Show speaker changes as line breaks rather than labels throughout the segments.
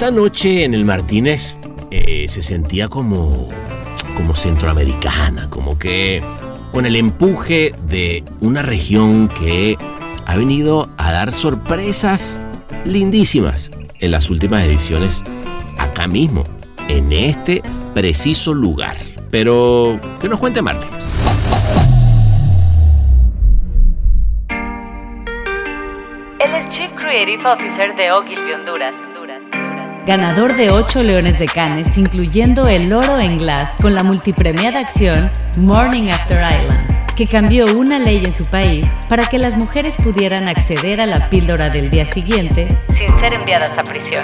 Esta noche en el Martínez eh, se sentía como, como centroamericana, como que con el empuje de una región que ha venido a dar sorpresas lindísimas en las últimas ediciones acá mismo, en este preciso lugar. Pero que nos cuente Marte.
Él es Chief Creative Officer de Ogilvy, Honduras. Ganador de 8 Leones de Cannes, incluyendo el oro en Glass con la multipremiada acción Morning After Island, que cambió una ley en su país para que las mujeres pudieran acceder a la píldora del día siguiente sin ser enviadas a prisión.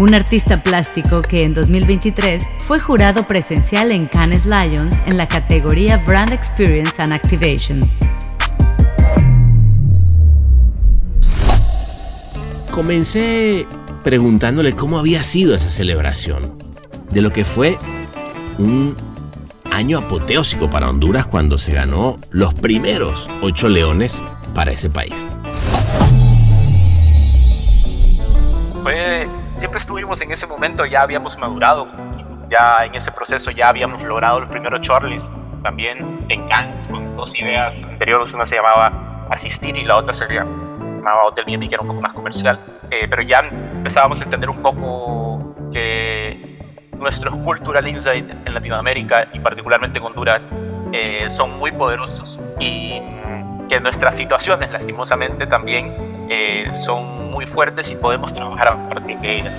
Un artista plástico que en 2023 fue jurado presencial en Cannes Lions en la categoría Brand Experience and Activations.
Comencé preguntándole cómo había sido esa celebración, de lo que fue un año apoteósico para Honduras cuando se ganó los primeros ocho leones para ese país.
siempre estuvimos en ese momento, ya habíamos madurado, ya en ese proceso ya habíamos logrado los primeros Charlies, también en Cannes, con dos ideas anteriores, una se llamaba Asistir y la otra sería llamaba Hotel Miami, que era un poco más comercial, eh, pero ya empezábamos a entender un poco que nuestros cultural insight en Latinoamérica y particularmente en Honduras eh, son muy poderosos y que nuestras situaciones lastimosamente también eh, son muy fuertes y podemos trabajar a partir de ellas.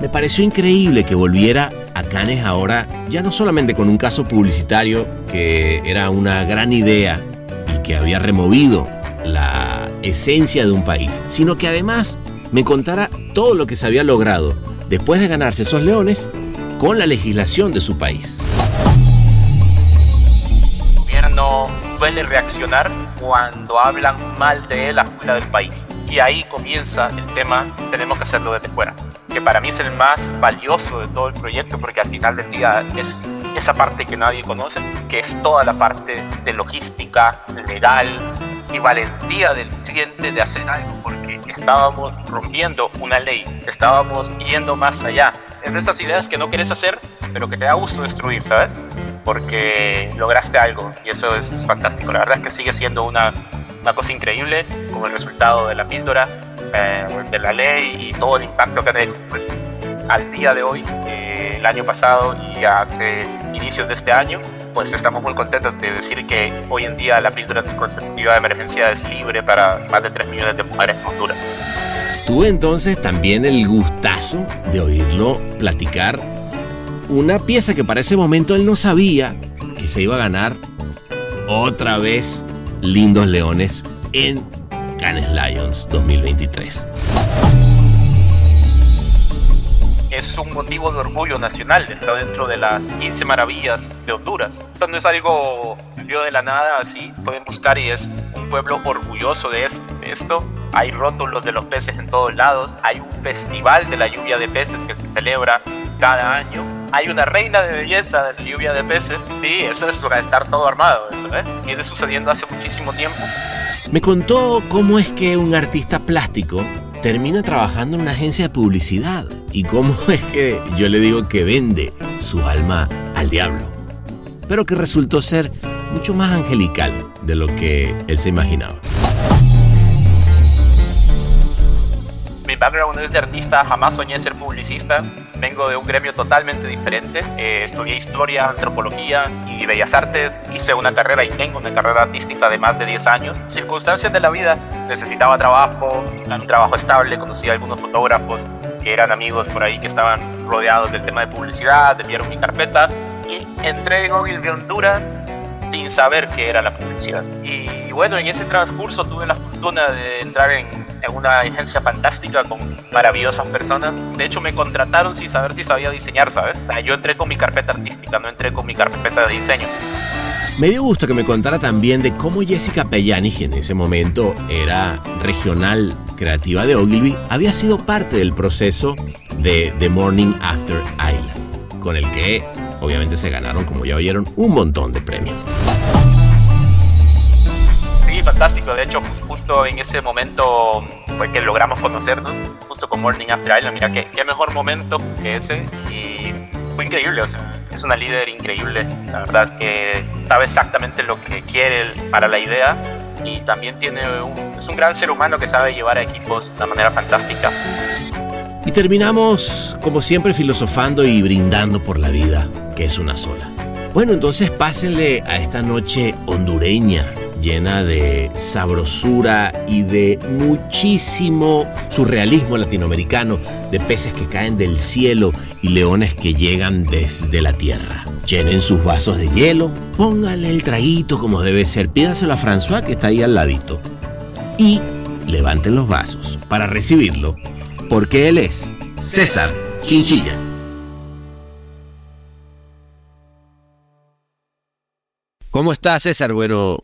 Me pareció increíble que volviera a Canes ahora, ya no solamente con un caso publicitario que era una gran idea y que había removido la esencia de un país, sino que además me contara todo lo que se había logrado después de ganarse esos leones con la legislación de su país.
El gobierno suele reaccionar cuando hablan mal de él afuera del país. Y ahí comienza el tema, tenemos que hacerlo desde fuera. Que para mí es el más valioso de todo el proyecto porque al final del día es esa parte que nadie conoce, que es toda la parte de logística, legal, y valentía del cliente de hacer algo porque estábamos rompiendo una ley, estábamos yendo más allá. Es de esas ideas que no quieres hacer, pero que te da gusto destruir, ¿sabes? Porque lograste algo y eso es fantástico. La verdad es que sigue siendo una, una cosa increíble como el resultado de la píldora, eh, de la ley y todo el impacto que ha tenido pues, al día de hoy, eh, el año pasado y hace inicios de este año pues estamos muy contentos de decir que hoy en día la píldora anticonceptiva de emergencia es libre para más de 3 millones de mujeres en Honduras.
Tuve entonces también el gustazo de oírlo platicar una pieza que para ese momento él no sabía que se iba a ganar otra vez Lindos Leones en Cannes Lions 2023
es un motivo de orgullo nacional, está dentro de las 15 maravillas de Honduras. Esto no es algo que de la nada así, pueden buscar y es un pueblo orgulloso de esto. Hay rótulos de los peces en todos lados, hay un festival de la lluvia de peces que se celebra cada año. Hay una reina de belleza de la lluvia de peces. Sí, eso es para estar todo armado, eso, ¿eh? Viene sucediendo hace muchísimo tiempo.
Me contó cómo es que un artista plástico termina trabajando en una agencia de publicidad. ¿Y cómo es que yo le digo que vende su alma al diablo? Pero que resultó ser mucho más angelical de lo que él se imaginaba.
Mi background es de artista, jamás soñé ser publicista. Vengo de un gremio totalmente diferente. Eh, estudié historia, antropología y bellas artes. Hice una carrera y tengo una carrera artística de más de 10 años. Circunstancias de la vida, necesitaba trabajo, un trabajo estable. Conocí a algunos fotógrafos que eran amigos por ahí que estaban rodeados del tema de publicidad, enviaron mi carpeta y entré en Ogilvy Honduras sin saber qué era la publicidad. Y
bueno, en ese transcurso tuve la fortuna de entrar en, en, una agencia fantástica con maravillosas personas. De hecho, me contrataron sin saber si sabía diseñar, ¿sabes? O sea, yo entré con mi carpeta artística, no entré con mi carpeta de diseño.
Me dio gusto que me contara también de cómo Jessica Pellani, que en ese momento era regional creativa de Ogilvy, había sido parte del proceso de The Morning After Island, con el que obviamente se ganaron, como ya oyeron, un montón de premios.
Sí, fantástico. De hecho, justo en ese momento fue que logramos conocernos, justo con Morning After Island. Mira, qué, qué mejor momento que ese. Y fue increíble, o sea, es una líder increíble. La verdad que sabe exactamente lo que quiere para la idea y también tiene es un gran ser humano que sabe llevar a equipos de una manera fantástica.
Y terminamos, como siempre, filosofando y brindando por la vida, que es una sola. Bueno, entonces pásenle a esta noche hondureña, llena de sabrosura y de muchísimo surrealismo latinoamericano, de peces que caen del cielo y leones que llegan desde la tierra. Llenen sus vasos de hielo, pónganle el traguito como debe ser, pídaselo a François que está ahí al ladito. Y levanten los vasos para recibirlo, porque él es César Chinchilla. ¿Cómo está César? Bueno,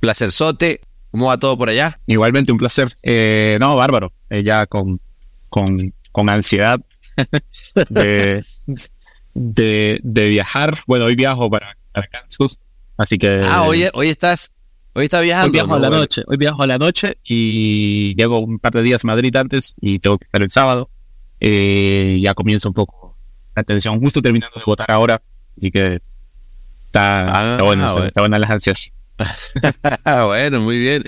placerzote. ¿Cómo va todo por allá?
Igualmente un placer. Eh, no, bárbaro. Eh, ya con, con, con ansiedad de, de, de, viajar. Bueno, hoy viajo para, para Kansas, así que...
Ah, hoy, hoy estás... Hoy está viajando.
Hoy viajo a la
Bueno,
noche. Hoy viajo a la noche y llego un par de días a Madrid antes y tengo que estar el sábado. Eh, ya comienza un poco la tensión. Justo terminando de votar ahora, así que está,
Ah,
está bueno,
bueno.
está buenas las ansias.
bueno, muy bien.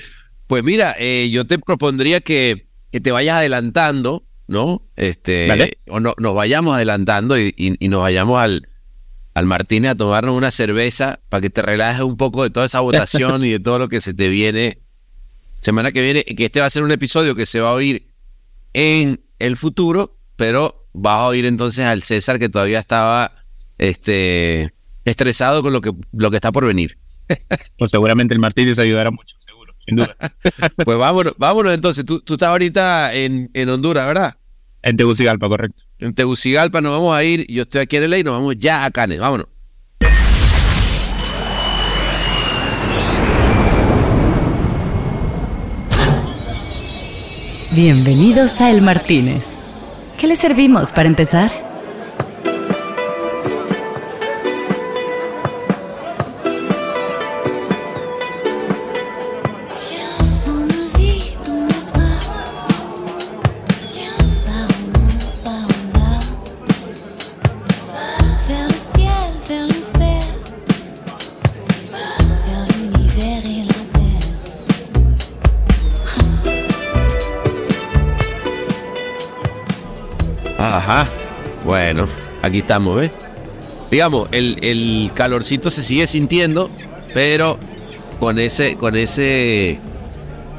Pues mira, eh, yo te propondría que, que te vayas adelantando, ¿no? Este,
Dale.
o no, nos vayamos adelantando y, y- y nos vayamos al, al Martínez a tomarnos una cerveza para que te relajes un poco de toda esa votación y de todo lo que se te viene semana que viene, que este va a ser un episodio que se va a oír en el futuro, pero vas a oír entonces al César que todavía estaba este, estresado con lo que, lo que está por venir.
Pues seguramente el Martínez ayudará mucho, seguro, sin duda.
Pues vámonos, vámonos entonces. Tú, tú estás ahorita en, en Honduras, ¿verdad?
en Tegucigalpa, correcto.
En Tegucigalpa nos vamos a ir. Yo estoy aquí en el y nos vamos ya a Canes. Vámonos.
Bienvenidos a El Martínez. ¿Qué le servimos para empezar?
Aquí estamos, ¿ves? Digamos, el, el calorcito se sigue sintiendo, pero con ese, con ese.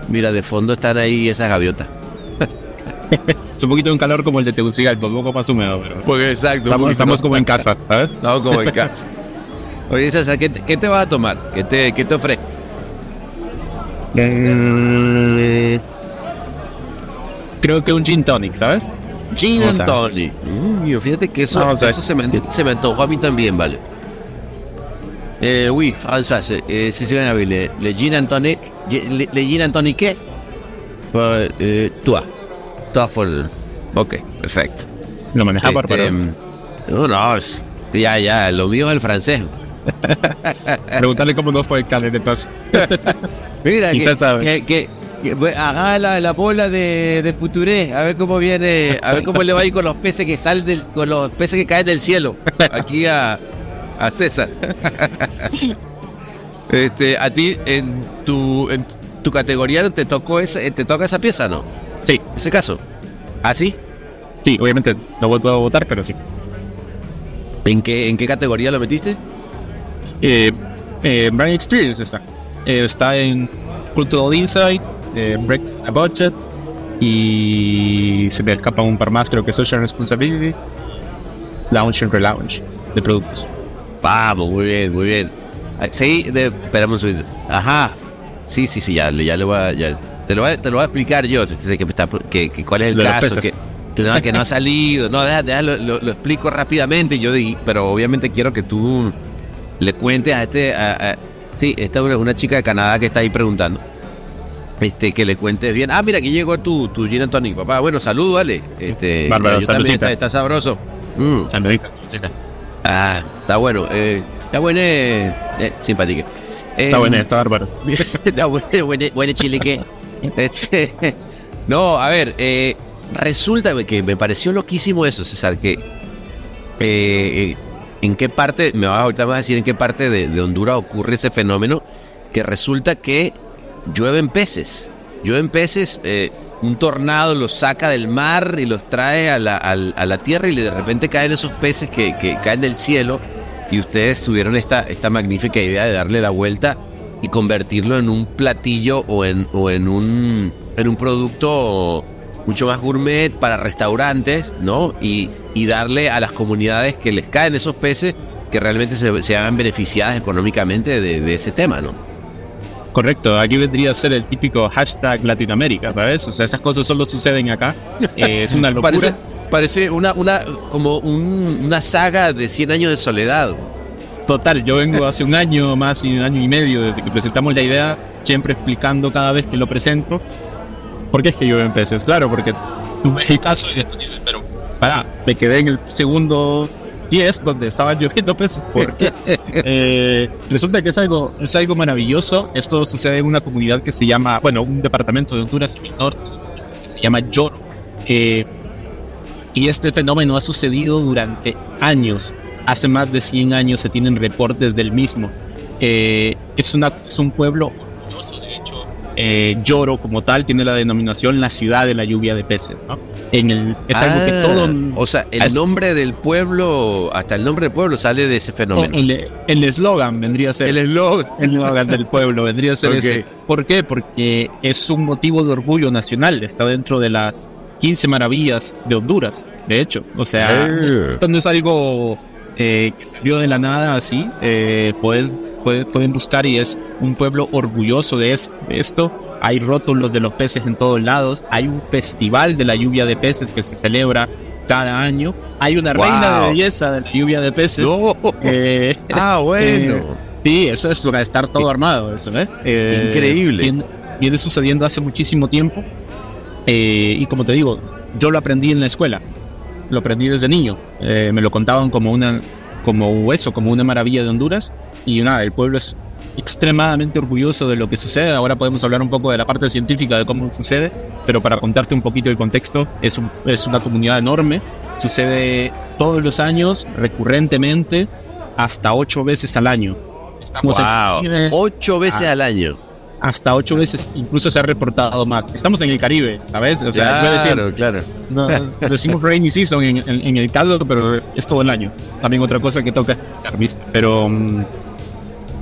Mira, de fondo están ahí esas gaviotas.
Es un poquito de un calor como el de Tegucigalpa, un poco más húmedo, pero
Pues exacto.
estamos, estamos como en casa, ¿sabes?
Estamos como en casa. Oye, César, ¿qué te, qué te vas a tomar? ¿Qué te, qué te ofrezco?
Mm, Creo que un gin tonic, ¿sabes?
Gin and tonic. Mm, yo fíjate que eso,
No,
eso se, me, se me antojó a mí también, ¿vale? Eh, oui, eh, si se gana le, le gin and tonic, le, le gin and tonic, ¿qué? Pues, eh, toi. Toi for... Ok, perfecto.
Lo maneja
Este,
bárbaro.
no, no, es- ya, ya, lo mío es el francés.
Preguntarle cómo no fue el paso.
Mira, que, que, que, haga la, la bola de, de Futuré, a ver cómo viene, a ver cómo le va a ir con los peces que salen del, con los peces que caen del cielo, aquí a, a César. Este, a ti en tu, en tu categoría te tocó esa, te toca esa pieza, ¿no?
Sí,
Ese caso. ¿Ah, sí?
sí, obviamente no a votar, pero sí.
¿En qué, en qué categoría lo metiste?
Eh, eh, Brand Experience está. Eh, está en Cultural Insight, eh, Break a Budget y se me escapan un par más, creo que Social Responsibility, Launch and Relaunch de productos.
Vamos, muy bien, muy bien. Ah, Sí, de, esperamos un. Ajá. Sí, sí, sí, ya, ya, le voy a, ya- te, lo voy a, te lo voy a explicar yo, que, que que- cuál es el
Lo
caso, que, no, que no ha salido. No, deja, deja, lo, lo- lo explico rápidamente, yo di, pero obviamente quiero que tú le cuentes a este... a- a- sí, esta es una, una chica de Canadá que está ahí preguntando. Este, que le cuentes bien. Ah, mira, aquí llegó tu, tu gin tonic, papá. Bueno, saludos, dale. Este,
Bárbaro,
está, está sabroso. Mm.
Saludita.
Ah, está bueno. Eh, está bueno, eh, eh, simpático.
Está bueno, está bárbaro.
Está bueno, bueno, bueno, chilique. Este, no, a ver, eh, resulta que me pareció loquísimo eso, César, que eh, en qué parte, me vas ahorita vas a decir en qué parte de, de Honduras ocurre ese fenómeno, que resulta que llueven peces. Llueven peces, eh, un tornado los saca del mar y los trae a la, a la tierra y de repente caen esos peces que, que caen del cielo y ustedes tuvieron esta, esta magnífica idea de darle la vuelta y convertirlo en un platillo o en, o en, un, en un producto mucho más gourmet para restaurantes, ¿no? Y, y darle a las comunidades que les caen esos peces que realmente se, se hagan beneficiadas económicamente de ese tema, ¿no?
Correcto, aquí vendría a ser el típico hashtag Latinoamérica, ¿sabes? O sea, esas cosas solo suceden acá. Eh, es una locura.
Parece, parece una, una, como un- una saga de 100 años de soledad.
Total, yo vengo hace un año más y un año y medio desde que presentamos la idea, siempre explicando cada vez que lo presento. ¿Por qué es que llueven peces? Claro, porque tú ves el caso y pero pará, me quedé en el segundo 10 donde estaban lloviendo peces. ¿Por qué? Eh, resulta que es algo, es algo maravilloso. Esto sucede en una comunidad que se llama, bueno, un departamento de Honduras en el norte, que se llama Lloro. Eh, y este fenómeno ha sucedido durante años. Hace más de 100 años se tienen reportes del mismo. Eh, es, una, es un pueblo orgulloso, de hecho. Eh, Lloro, como tal, tiene la denominación la ciudad de la lluvia de peces. ¿no? En el, es algo que
Ah,
todo.
O sea, el
es-
nombre del pueblo, hasta el nombre del pueblo sale de ese fenómeno.
el eslogan vendría a ser.
El eslogan.
el eslogan del pueblo vendría a ser ese. ¿Por qué? Porque es un motivo de orgullo nacional. Está dentro de las 15 maravillas de Honduras, de hecho. O sea, es- esto no es algo eh, que salió de la nada así. Eh, puedes, puede- pueden buscar y es un pueblo orgulloso de, es- de esto. Hay rótulos de los peces en todos lados. Hay un festival de la lluvia de peces que se celebra cada año. Hay una
Wow.
reina de belleza de la lluvia de peces.
No.
Eh,
Ah, bueno.
eh, sí, eso es para estar todo armado, eso, ¿eh? Eh,
Increíble.
Viene, viene sucediendo hace muchísimo tiempo. eh, y como te digo, yo lo aprendí en la escuela. Lo aprendí desde niño. Eh, me lo contaban como una, como eso, como una maravilla de Honduras. Y nada, el pueblo es extremadamente orgulloso de lo que sucede. Ahora podemos hablar un poco de la parte científica de cómo sucede, pero para contarte un poquito el contexto, es, un- es una comunidad enorme. Sucede todos los años, recurrentemente, hasta ocho veces al año. Estamos en-
Wow. Ocho veces
Ah.
al año.
hasta ocho veces, incluso se ha reportado más. Estamos en el Caribe, ¿sabes? O sea, llueve siempre.
claro, claro.
No, decimos rainy season en, en- en el caso, pero es todo el año. También otra cosa que toca. Pero mm,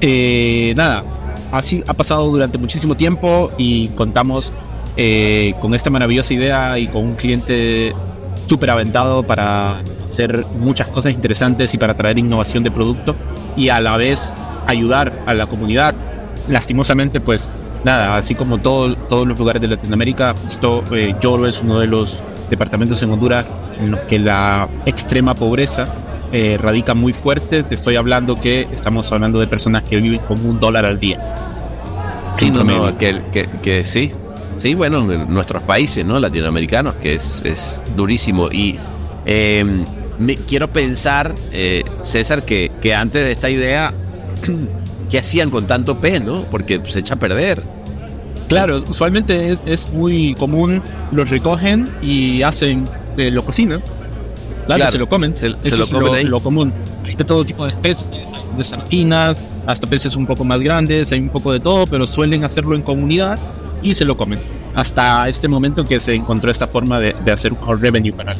eh, nada, así ha pasado durante muchísimo tiempo y contamos eh, con esta maravillosa idea y con un cliente súper aventado para hacer muchas cosas interesantes y para traer innovación de producto y a la vez ayudar a la comunidad. Lastimosamente, pues nada, así como todo- todos los lugares de Latinoamérica, esto, eh, Lloro es uno de los departamentos en Honduras en los que la extrema pobreza eh, radica muy fuerte. Te estoy hablando que estamos hablando de personas que viven con un dólar al día.
Sí, no, no, que, que, que sí. Sí, bueno, en nuestros países, ¿no? Latinoamericanos, que es, es durísimo. Y eh, me, quiero pensar, eh, César, que, que antes de esta idea, ¿qué hacían con tanto pez, no? Porque se echa a perder.
Claro, usualmente es, es muy común, los recogen y hacen, eh, lo cocinan. Claro,
Claro,
se lo comen.
se- se lo
es
comen ahí.
lo común. Hay de todo tipo de especies, hay de sardinas, hasta peces un poco más grandes, hay un poco de todo, pero suelen hacerlo en comunidad y se lo comen. Hasta este momento que se encontró esta forma de, de hacer un revenue para la.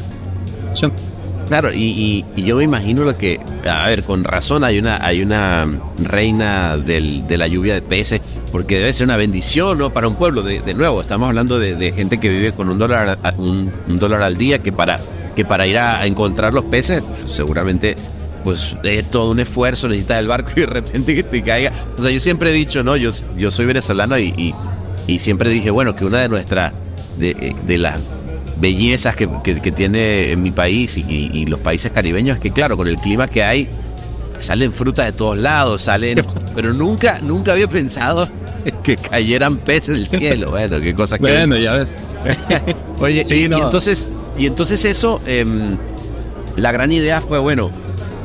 Claro, y, y- y yo me imagino lo que, a ver, con razón hay una, hay una reina del- de la lluvia de peces, porque debe ser una bendición, ¿no? Para un pueblo, de, de nuevo, estamos hablando de, de gente que vive con un dólar, un, un dólar al día, que para, que para ir a, a encontrar los peces, seguramente pues es todo un esfuerzo, necesitas el barco y de repente que te caiga. O sea, yo siempre he dicho, ¿no? Yo, yo soy venezolano y, y, y siempre dije, bueno, que una de nuestras, de, de las bellezas que, que- que tiene mi país y, y- los países caribeños es que, claro, con el clima que hay, salen frutas de todos lados, salen. Pero nunca, nunca había pensado que cayeran peces del cielo. Bueno, qué cosa que.
Bueno, ya ves.
Oye,
Sí,
y,
no.
y entonces, y entonces eso, em, la gran idea fue, bueno,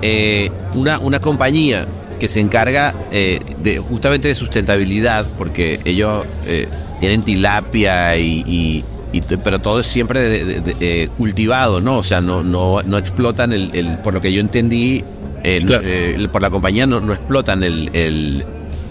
eh, una, una compañía que se encarga eh, de justamente de sustentabilidad, porque ellos eh, tienen tilapia y, y- y t- pero todo es siempre de- de- de- eh, cultivado, ¿no? O sea, no, no, no explotan el, el- por lo que yo entendí, el-
Claro.
eh, por la compañía no, no explotan el, el-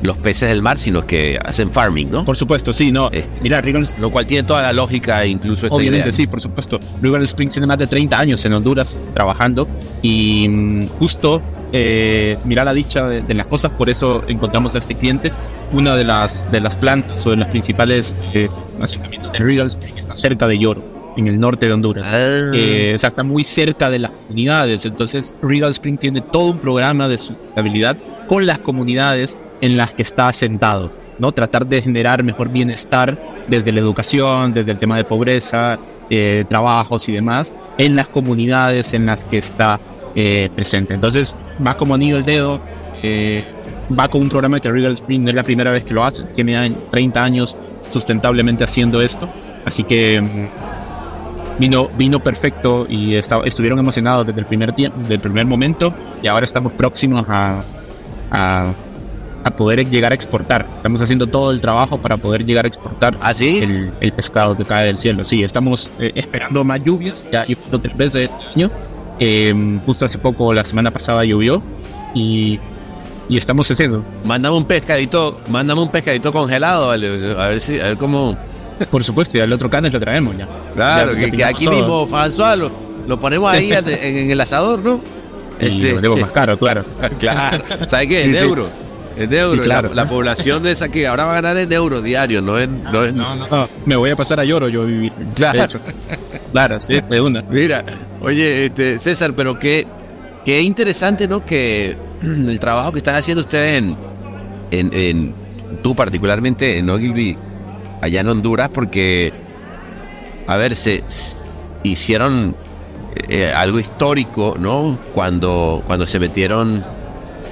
los peces del mar, sino que hacen farming, ¿no?
Por supuesto, sí, no.
Este,
Mira, Regal,
Lo cual tiene toda la lógica, incluso esta
obviamente
idea.
sí, por supuesto. Regal Springs tiene más de 30 años en Honduras trabajando y mm, justo, eh, mira la dicha de, de las cosas, por eso encontramos a este cliente. Una de las, de las plantas o de las principales eh, asentamientos de Regal Springs está cerca de Lloro, en el norte de Honduras.
Ah.
Eh, o sea, está muy cerca de las comunidades. Entonces, Regal Spring tiene todo un programa de sustentabilidad con las comunidades en las que está asentado. ¿no? Tratar de generar mejor bienestar desde la educación, desde el tema de pobreza, eh, trabajos y demás, en las comunidades en las que está eh, presente. Entonces, va como anillo el dedo. eh, va con un programa que Regal Spring no es la primera vez que lo hace. Tiene año- 30 años sustentablemente haciendo esto. Así que mm, vino, vino perfecto y estuvieron emocionados desde el primer tiempo, desde el primer momento y ahora estamos próximos a, a poder llegar a exportar. Estamos haciendo todo el trabajo para poder llegar a exportar
¿Ah, sí?
el, el pescado que cae del cielo. Sí, estamos eh, esperando más lluvias, ya llovió tres veces este año. Eh, justo hace poco, la semana pasada llovió y, y estamos haciendo.
Mándame un pescadito, mándame un pescadito congelado, vale, a ver si, a ver cómo.
Por supuesto, y al otro canes lo traemos ya.
Claro,
Ya-
que, que aquí
todo.
mismo, François, lo, lo ponemos ahí en, en el asador, ¿no?
Y lo vendemos más caro, claro.
claro, ¿sabes qué?
Sí.
euro. En euro.
Sí, claro.
la, la población esa que ahora va a ganar en euro diario, no en. No en
No, no, me voy a pasar a lloro yo a vivir.
Claro.
Claro, sí, de una.
Mira, oye, este, César, pero qué, qué interesante, ¿no? Que el trabajo que están haciendo ustedes en, en, en- tú particularmente en Ogilvy, allá en Honduras, porque, a ver, se, hicieron eh, algo histórico, ¿no? Cuando, cuando se metieron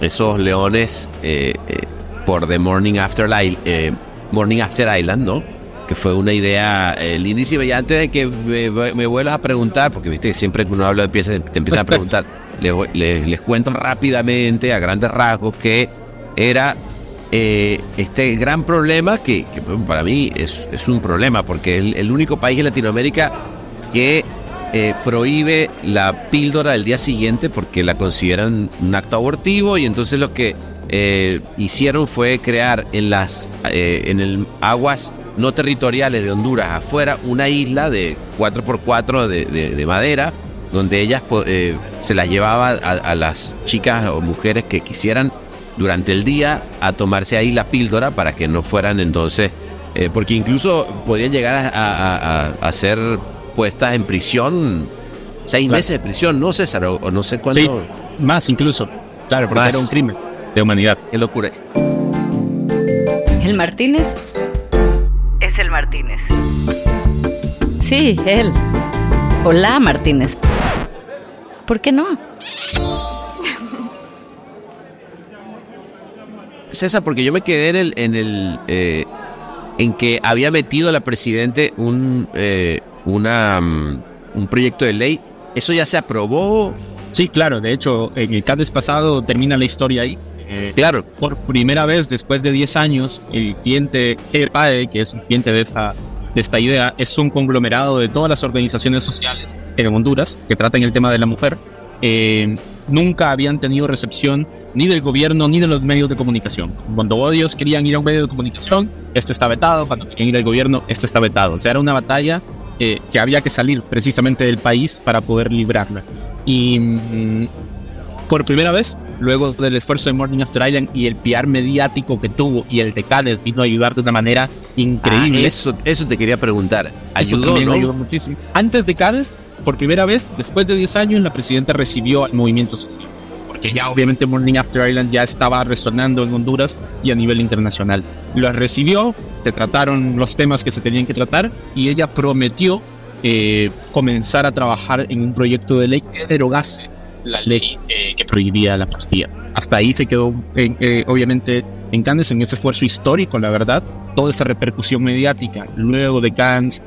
esos leones eh, eh, por The Morning After, eh, Morning After Island, ¿no? Que fue una idea eh, lindísima. Y antes de que me, me vuelvas a preguntar, porque viste que siempre que uno habla de piezas te empiezan a preguntar, les, les, les cuento rápidamente, a grandes rasgos, que era eh, este gran problema que, que para mí es, es un problema, porque es el, el único país en Latinoamérica que eh, prohíbe la píldora del día siguiente porque la consideran un acto abortivo y entonces lo que eh, hicieron fue crear en las eh, en el aguas no territoriales de Honduras afuera una isla de 4x4 de, de- de madera donde ellas se las llevaba a, las chicas o mujeres que quisieran durante el día a tomarse ahí la píldora para que no fueran entonces porque incluso podían llegar a, a- a- a ser puestas en prisión seis
Claro.
meses de prisión, ¿no, César? O, o no sé cuánto.
Sí, más incluso. Claro, porque
Más.
era un crimen de humanidad.
Qué locura.
El Martínez es el Martínez. Sí, él. Hola, Martínez. ¿Por qué no?
César, porque yo me quedé en el, en el eh, en que había metido la presidente un eh, una mm, un proyecto de ley. Eso ya se aprobó.
Sí, claro. De hecho, en el CADES pasado termina la historia ahí. Eh,
Claro.
por primera vez después de 10 años, el cliente EPAE, que es un cliente de esta, de esta idea, es un conglomerado de todas las organizaciones sociales en Honduras que tratan el tema de la mujer. Eh, nunca habían tenido recepción ni del gobierno ni de los medios de comunicación. Cuando ellos querían ir a un medio de comunicación, esto está vetado. Cuando querían ir al gobierno, esto está vetado. O sea, era una batalla eh, que había que salir precisamente del país para poder librarla. Y mm, por primera vez, luego del esfuerzo de Morning After Island y el PR mediático que tuvo y el de Cannes vino a ayudar de una manera increíble.
Ah, eso, eso te quería preguntar.
Eso
Ayudó,
también
¿no?
ayudó muchísimo. Antes de Cannes, por primera vez, después de 10 años, la presidenta recibió al movimiento social. ¿Por porque ya obviamente Morning After Island ya estaba resonando en Honduras y a nivel internacional. Lo recibió, se trataron los temas que se tenían que tratar y ella prometió eh, comenzar a trabajar en un proyecto de ley que derogase la ley eh, que prohibía la pastilla. Hasta ahí se quedó, eh, obviamente, en Cannes en ese esfuerzo histórico, la verdad. Toda esa repercusión mediática luego de Cannes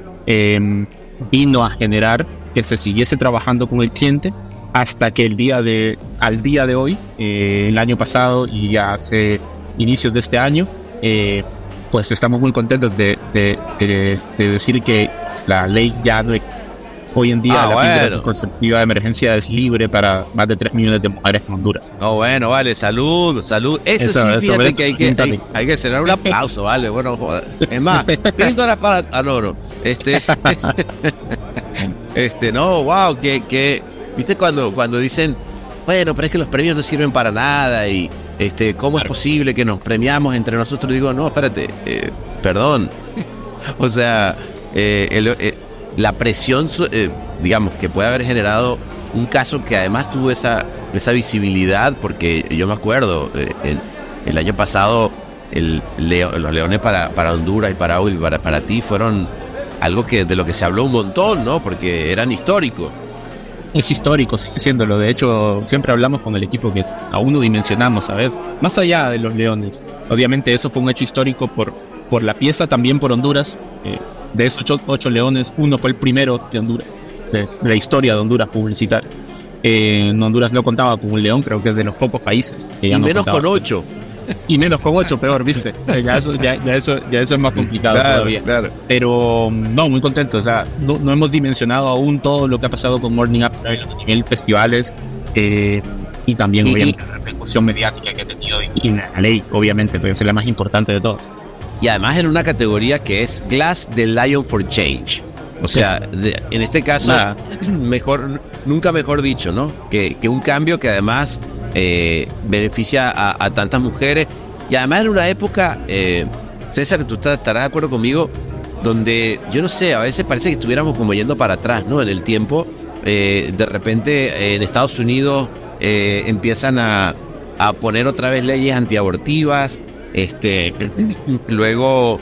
vino a generar que se siguiese trabajando con el cliente hasta que el día de, al día de hoy, eh, el año pasado y ya hace inicios de este año, eh, pues estamos muy contentos de, de- de- de decir que la ley ya no hoy en día
Ah,
la
bueno.
anticonceptiva de emergencia es libre para más de 3 millones de mujeres en Honduras.
No, bueno, vale, salud, salud. Eso,
Eso,
sí,
eso,
fíjate
eso,
que hay que, hay, hay que cerrar un aplauso, vale, bueno, joder. Es más, píldoras para. Ah, no, no. Este, es- este, no, wow, que, que, viste cuando, cuando dicen, bueno, pero es que los premios no sirven para nada y, este, ¿cómo es posible que nos premiamos entre nosotros? Digo, no, espérate, eh, perdón. o sea, eh, el- eh, la presión, eh, digamos, que puede haber generado un caso que además tuvo esa, esa visibilidad, porque yo me acuerdo, eh, el, el año pasado el leo- los leones para, para Honduras y para, para, para ti fueron algo que de lo que se habló un montón, ¿no? Porque eran históricos.
Es histórico, sigue siéndolo. De hecho, siempre hablamos con el equipo que aún no dimensionamos, ¿sabes? Más allá de los leones. Obviamente eso fue un hecho histórico por, por la pieza, también por Honduras. Eh, de esos ocho, ocho leones, uno fue el primero de Honduras, de, la historia de Honduras publicitaria. Eh, en Honduras no contaba con un león, creo que es de los pocos países. Que ya
y
no
menos
contaba.
con ocho.
Y menos con ocho, peor, ¿viste? Ya eso, ya, ya eso, ya eso es más complicado todavía.
claro.
Pero no, muy contento. O sea, no, no hemos dimensionado aún todo lo que ha pasado con Morning Island a nivel festivales eh, y también,
Y-
obviamente, la repercusión mediática que ha tenido y, y la ley, obviamente, pero es la más importante de todas.
Y además en una categoría que es Glass the Lion for Change. O sea, de- en este caso,
Nada.
mejor, nunca mejor dicho, ¿no? Que, que un cambio que además eh, beneficia a, tantas mujeres. Y además en una época, eh, César, tú estarás de acuerdo conmigo, donde yo no sé, a veces parece que estuviéramos como yendo para atrás, ¿no? En el tiempo, eh, de repente eh, en Estados Unidos eh, empiezan a, poner otra vez leyes antiabortivas. Este, luego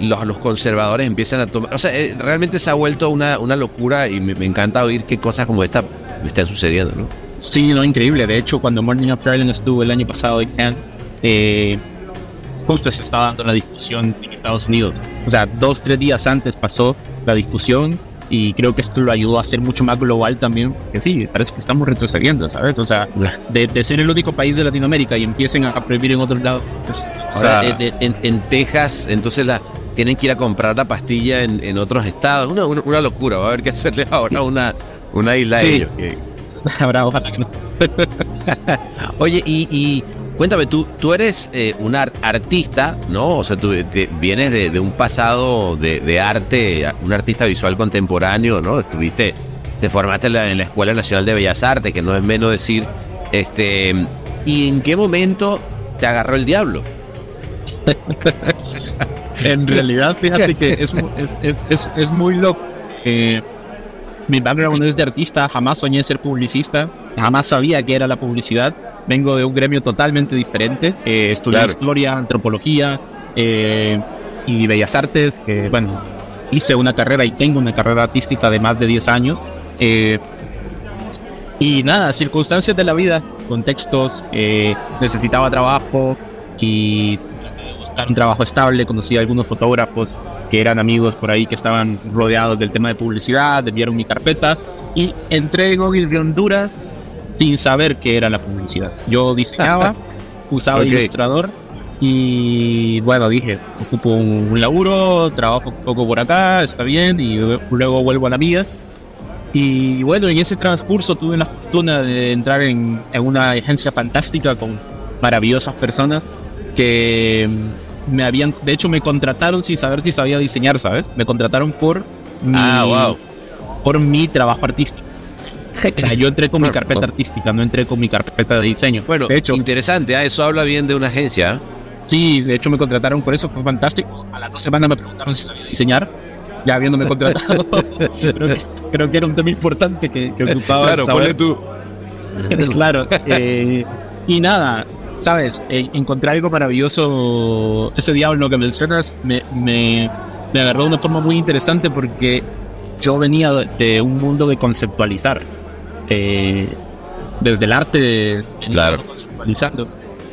los, los conservadores empiezan a tomar. O sea, realmente se ha vuelto una, una locura y me, me encanta oír qué cosas como esta están sucediendo, ¿no?
Sí, no, increíble. De hecho, cuando Morning After Island estuvo el año pasado en Cannes, eh, justo se estaba dando la discusión en Estados Unidos. O sea, dos, tres días antes pasó la discusión y creo que esto lo ayudó a ser mucho más global también. Que sí, parece que estamos retrocediendo, ¿sabes? O sea, de, de ser el único país de Latinoamérica y empiecen a prohibir en otros lados. pues, o sea,
Ahora, en, en- en Texas, entonces la, tienen que ir a comprar la pastilla en, en otros estados. Una, una, una locura. Va a haber que hacerle ahora una, una isla a
Sí.
ellos.
habrá, ojalá que no.
Oye, y, y cuéntame, tú, tú eres eh, un ar- artista, ¿no? O sea, tú vienes de, un pasado de, arte, un artista visual contemporáneo, ¿no? Estuviste, te formaste en la, Escuela Nacional de Bellas Artes, que no es menos decir, este, ¿y en qué momento te agarró el diablo?
En realidad, fíjate que es, es, es, es muy loco. Eh, mi background es de artista, jamás soñé ser publicista, jamás sabía que era la publicidad. Vengo de un gremio totalmente diferente. Eh, estudié
Claro.
historia, antropología eh, y bellas artes. Que, bueno, hice una carrera y tengo una carrera artística de más de 10 años. Eh, y nada, circunstancias de la vida, contextos, eh, necesitaba trabajo y buscar un trabajo estable. Conocí a algunos fotógrafos que eran amigos por ahí que estaban rodeados del tema de publicidad, vieron mi carpeta y entré en de Honduras sin saber qué era la publicidad. Yo diseñaba, usaba ilustrador y bueno, dije, ocupo un, laburo, trabajo un poco por acá, está bien y luego vuelvo a la vida. Y bueno, en ese transcurso tuve la fortuna de entrar en, en una agencia fantástica con maravillosas personas que me habían, de hecho me contrataron sin saber si sabía diseñar, ¿sabes? Me contrataron por mi,
Ah, wow.
por mi trabajo artístico. O sea, yo entré con mi carpeta artística, no entré con mi carpeta de diseño.
Bueno,
de hecho,
interesante, ¿ah? eso habla bien de una agencia. ¿ah?
sí, de hecho me contrataron por eso, fue fantástico. A las dos semanas me preguntaron si sabía diseñar, ya habiéndome contratado. creo, que, creo que era un tema importante que, que ocupaba
Claro, ponle tú.
claro. eh, y nada, sabes, Eh, encontré algo maravilloso. Ese diablo que mencionas me, me, me agarró de una forma muy interesante porque yo venía de, un mundo de conceptualizar. Eh, desde el arte,
Claro.
conceptualizando.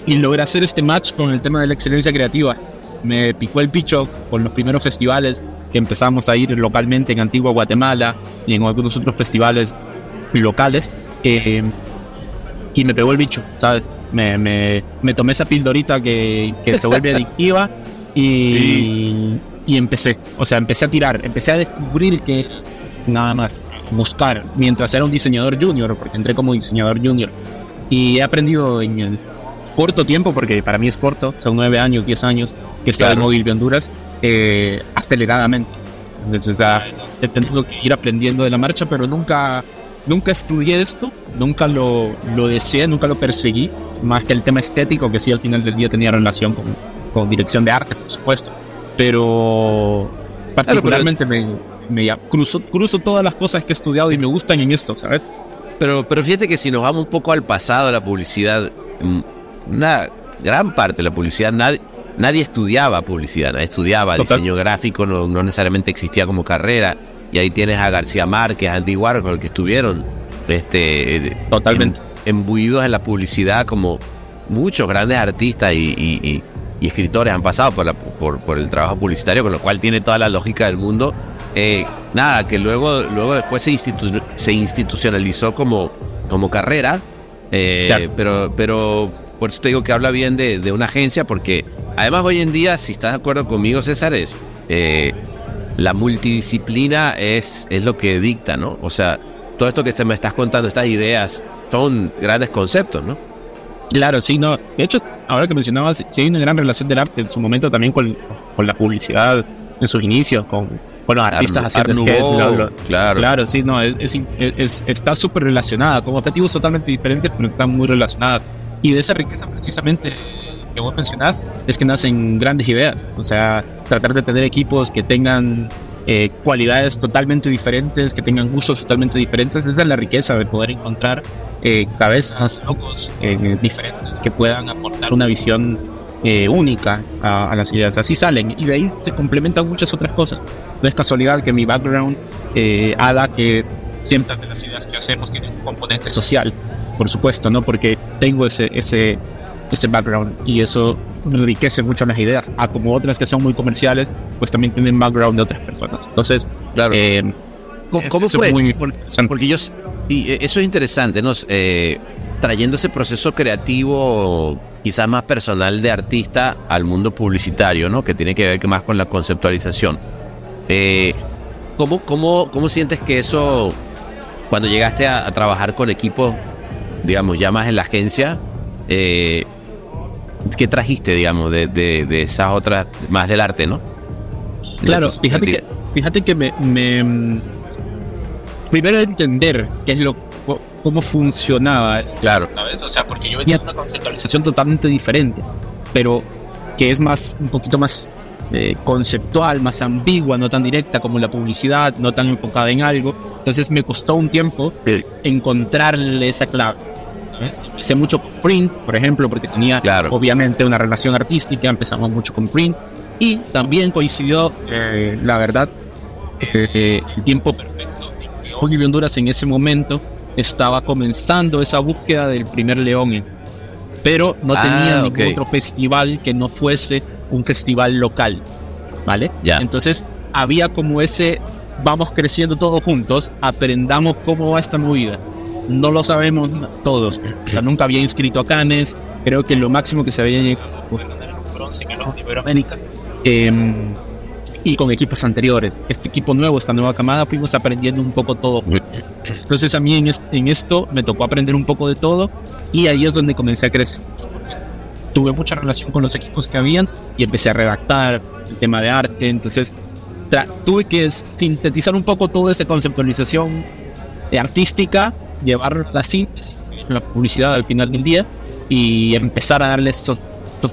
Y logré hacer este match con el tema de la excelencia creativa. Me picó el picho con los primeros festivales que empezamos a ir localmente en Antigua Guatemala y en algunos otros festivales locales. eh, y me pegó el bicho, ¿sabes? Me, me, me tomé esa pildorita que, que se vuelve adictiva y, y empecé. O sea, empecé a tirar, empecé a descubrir que nada más buscar mientras era un diseñador junior, porque entré como diseñador junior. Y he aprendido en el corto tiempo, porque para mí es corto, son nueve años, diez años que en
Claro.
Móvil de Honduras, eh, aceleradamente. Entonces, o sea, he tenido que ir aprendiendo de la marcha, pero nunca, nunca estudié esto, nunca lo, lo deseé, nunca lo perseguí, más que el tema estético, que sí al final del día tenía relación con, con dirección de arte, por supuesto. Pero particularmente me, me ya- cruzo, cruzo todas las cosas que he estudiado y me gustan en esto, ¿sabes?
Pero, pero fíjate que si nos vamos un poco al pasado de la publicidad, mm, una gran parte de la publicidad, nadie, nadie estudiaba publicidad, nadie estudiaba
Total.
diseño gráfico, no, no necesariamente existía como carrera. Y ahí tienes a García Márquez, a Andy Warhol, que estuvieron este,
Totalmente.
em- embuidos en la publicidad como muchos grandes artistas y, y- y- y escritores han pasado por, la- por, por el trabajo publicitario, con lo cual tiene toda la lógica del mundo. Eh, nada, que luego, luego después se, institu- se institucionalizó como, como carrera, eh,
Claro.
pero, pero por eso te digo que habla bien de, de una agencia, porque además hoy en día, si estás de acuerdo conmigo, César, es, eh, la multidisciplina es, es lo que dicta, ¿no? O sea, todo esto que te me estás contando, estas ideas, son grandes conceptos, ¿no?
Claro, sí, no. De hecho, ahora que mencionabas, sí hay una gran relación del arte en su momento también con, con la publicidad en sus inicios, con, con los artistas
Art-
haciendo lo- lo-
claro.
Claro, sí, no, es, es- es- está súper relacionada, con objetivos totalmente diferentes, pero están muy relacionadas. Y de esa riqueza precisamente que vos mencionás es que nacen grandes ideas. O sea, tratar de tener equipos que tengan eh, cualidades totalmente diferentes, que tengan gustos totalmente diferentes, esa es la riqueza de poder encontrar eh, cabezas, locos eh, diferentes que puedan aportar una visión eh, única a, a las ideas. Así salen y de ahí se complementan muchas otras cosas. No es casualidad que mi background eh, haga que siempre de las ideas que hacemos tienen un componente social, por supuesto, ¿no? Porque tengo ese, ese, ese background y eso enriquece mucho las ideas. A como otras que son muy comerciales, pues también tienen background de otras personas. Entonces,
Claro.
eh,
¿Cómo, fue?
muy
porque yo, y eh, eso es interesante, ¿no? Eh, trayendo ese proceso creativo, quizás más personal de artista al mundo publicitario, ¿no? Que tiene que ver más con la conceptualización. Eh, ¿cómo, cómo, ¿Cómo sientes que eso, cuando llegaste a, a trabajar con equipos, digamos, ya más en la agencia, eh, ¿qué trajiste, digamos, de, de, de esas otras, más del arte, ¿no?
Claro,
De
fíjate que, fíjate que me, me, mm, primero entender qué es lo cómo funcionaba,
Claro.
¿sabes? O sea, porque yo venía una conceptualización totalmente diferente, pero que es más un poquito más eh, conceptual, más ambigua, no tan directa como la publicidad, no tan enfocada en algo. Entonces me costó un tiempo
Sí.
encontrarle esa clave. Empecé mucho print, por ejemplo, porque tenía
Claro.
obviamente una relación artística, empezamos mucho con print y también coincidió, eh, la verdad, eh, el tiempo perfecto Ogilvy Honduras en ese momento estaba comenzando esa búsqueda del primer León, pero no
Ah,
tenía ningún
ok.
otro festival que no fuese un festival local, ¿vale?
Ya.
Entonces había como ese, vamos creciendo todos juntos, aprendamos cómo va esta movida. No lo sabemos todos. O sea, nunca había inscrito a Canes. Creo que lo máximo que se había llegado fue el Iberoamérica. Em, y con equipos anteriores. Este equipo nuevo, esta nueva camada, fuimos aprendiendo un poco todo. Entonces a mí en, es- en esto me tocó aprender un poco de todo y ahí es donde comencé a crecer. Tuve mucha relación con los equipos que habían y empecé a redactar el tema de arte. Entonces tuve que sintetizar un poco toda esa conceptualización eh, artística, llevar la síntesis, la publicidad al final del día y empezar a darle estos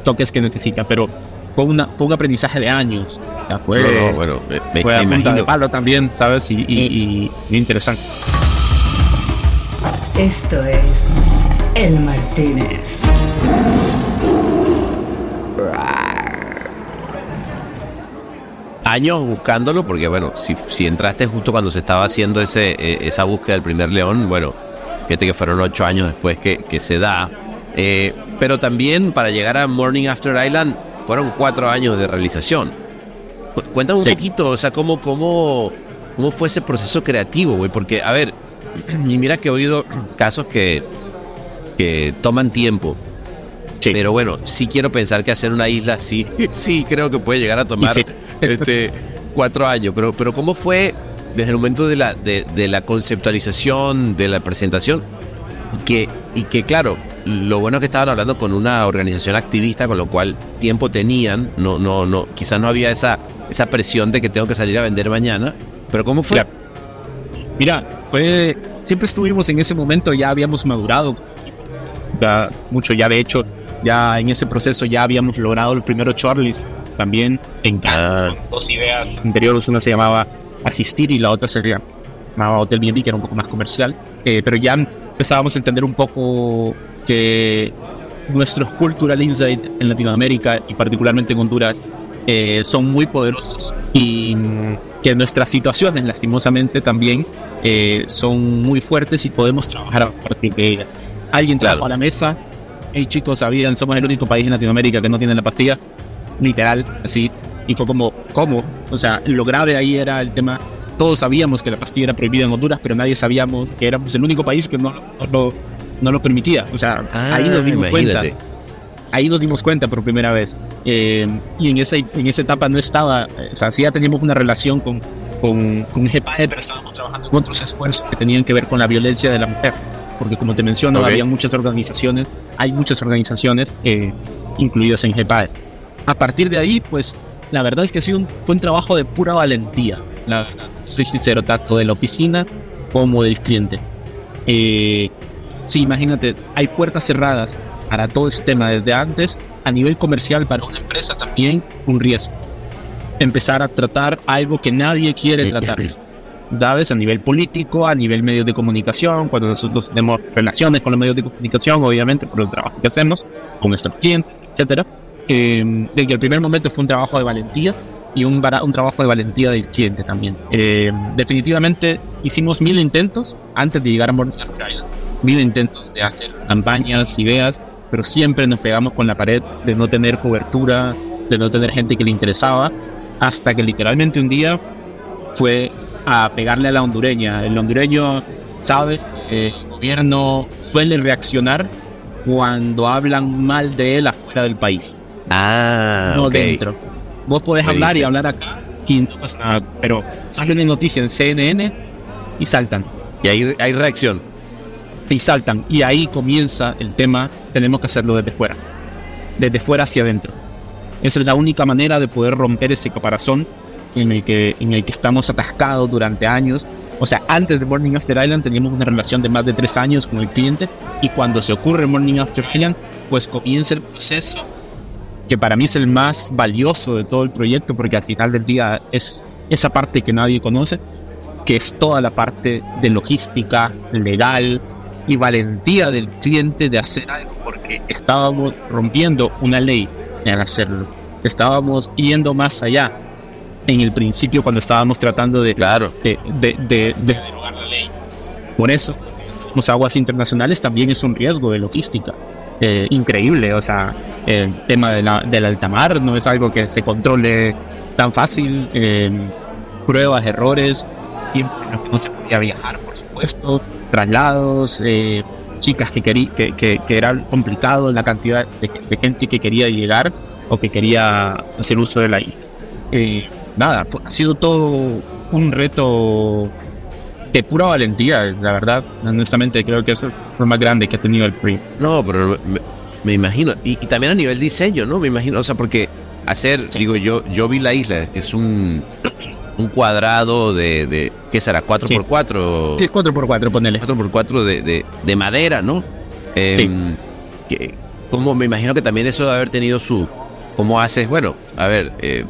toques que necesita. Pero fue, una, fue un aprendizaje de años. Ya fue,
No, no, bueno, me, me-
fue
me
a punta de
imagino.
palo también, ¿sabes? Y, y- y- y interesante.
Esto es El Martínez.
Años buscándolo, porque bueno, si, si entraste justo cuando se estaba haciendo ese, eh, esa búsqueda del primer león, bueno, fíjate que fueron ocho años después que, que se da. Eh, pero también para llegar a Morning After Island fueron cuatro años de realización. Cu- Cuéntame un
Sí.
poquito, o sea, cómo, cómo, cómo fue ese proceso creativo, güey, porque, a ver, y mira que he oído casos que, que toman tiempo.
Sí.
Pero bueno, sí quiero pensar que hacer una isla sí, sí creo que puede llegar a tomar
sí.
Este, cuatro años. Pero, pero ¿cómo fue desde el momento de la, de, de la conceptualización, de la presentación? Que, y que claro, lo bueno es que estaban hablando con una organización activista, con lo cual tiempo tenían, no, no, no, quizás no había esa, esa presión de que tengo que salir a vender mañana. Pero ¿cómo fue?
Mira, fue, siempre estuvimos en ese momento, ya habíamos madurado ya mucho, ya de hecho, ya en ese proceso ya habíamos logrado el primero Charlies también en dos ideas anteriores, una se llamaba Asistir y la otra se llamaba Hotel B&B, que era un poco más comercial, Eh, pero ya empezábamos a entender un poco que nuestros cultural insight en Latinoamérica y particularmente en Honduras eh, son muy poderosos y que nuestras situaciones lastimosamente también eh, son muy fuertes y podemos trabajar a partir de ellas. Alguien trajo
Claro.
a la mesa, hey chicos, sabían, somos el único país en Latinoamérica que no tiene la pastilla, literal, así, y fue como, ¿cómo? O sea, lo grave ahí era el tema, todos sabíamos que la pastilla era prohibida en Honduras, pero nadie sabíamos que éramos el único país que no, no, no lo permitía, o sea, ahí nos dimos cuenta
imagínate.
ahí nos dimos cuenta por primera vez. Eh, y en esa, en esa etapa no estaba, o sea, sí ya teníamos una relación con, con, con GEPAE, pero estábamos trabajando en otros esfuerzos que tenían que ver con la violencia de la mujer. Porque como te menciono,
Ok.
había muchas organizaciones, hay muchas organizaciones eh, incluidas en GEPAE. A partir de ahí, pues, la verdad es que ha sido un, fue un trabajo de pura valentía. La soy sincero, tanto de la oficina como del cliente. Eh, Sí, imagínate, hay puertas cerradas para todo ese tema desde antes. A nivel comercial, para una empresa también, un riesgo. Empezar a tratar algo que nadie quiere tratar. ¿Sabes? A nivel político, a nivel medios de comunicación, cuando nosotros tenemos relaciones con los medios de comunicación, obviamente, por el trabajo que hacemos, con nuestros clientes, etcétera. Eh, desde el primer momento fue un trabajo de valentía y un, trabajo de valentía del cliente también. Eh, definitivamente hicimos mil intentos antes de llegar a Morning After mil intentos de hacer campañas, ideas, pero siempre nos pegamos con la pared de no tener cobertura, de no tener gente que le interesaba, hasta que literalmente un día fue a pegarle a la hondureña. El hondureño sabe, eh, el gobierno suele reaccionar cuando hablan mal de él afuera del país,
Ah,
no dentro. Vos podés
Me
hablar y hablar acá y no pasa nada, pero sale una noticia en CNN y saltan
Y ahí hay reacción.
y saltan. Y ahí comienza el tema, tenemos que hacerlo desde fuera, desde fuera hacia adentro. Esa es la única manera de poder romper ese caparazón en el que, en el que estamos atascados durante años. O sea, antes de Morning After Island teníamos una relación de más de tres años con el cliente y cuando se ocurre Morning After Island, pues comienza el proceso que para mí es el más valioso de todo el proyecto porque al final del día es esa parte que nadie conoce, que es toda la parte de logística, legal y valentía del cliente de hacer algo porque estábamos rompiendo una ley en hacerlo. Estábamos yendo más allá en el principio cuando estábamos tratando de,
Claro.
de, de, de- de derogar la ley. Por eso, los aguas internacionales también es un riesgo de logística. Eh, increíble, o sea, el tema de la, del alta mar no es algo que se controle tan fácil. eh, pruebas, errores, tiempo en el que no se podía viajar, por supuesto, traslados, eh, chicas que, querí, que, que, era complicado la cantidad de, de gente que quería llegar o que quería hacer uso de la isla. Eh, nada, ha sido todo un reto de pura valentía, la verdad. Honestamente, creo que es lo más grande que ha tenido el PRI.
No, pero me, me imagino. Y, y también a nivel diseño, ¿no? Me imagino, o sea, porque hacer, digo, yo yo vi la isla, que es un, un cuadrado de, de ¿qué será? 4x4.
Es 4x4, ponele.
4x4 de, de, de madera, ¿no? Em, que, como me imagino que también eso debe haber tenido su... ¿Cómo haces? Bueno, a ver, eh,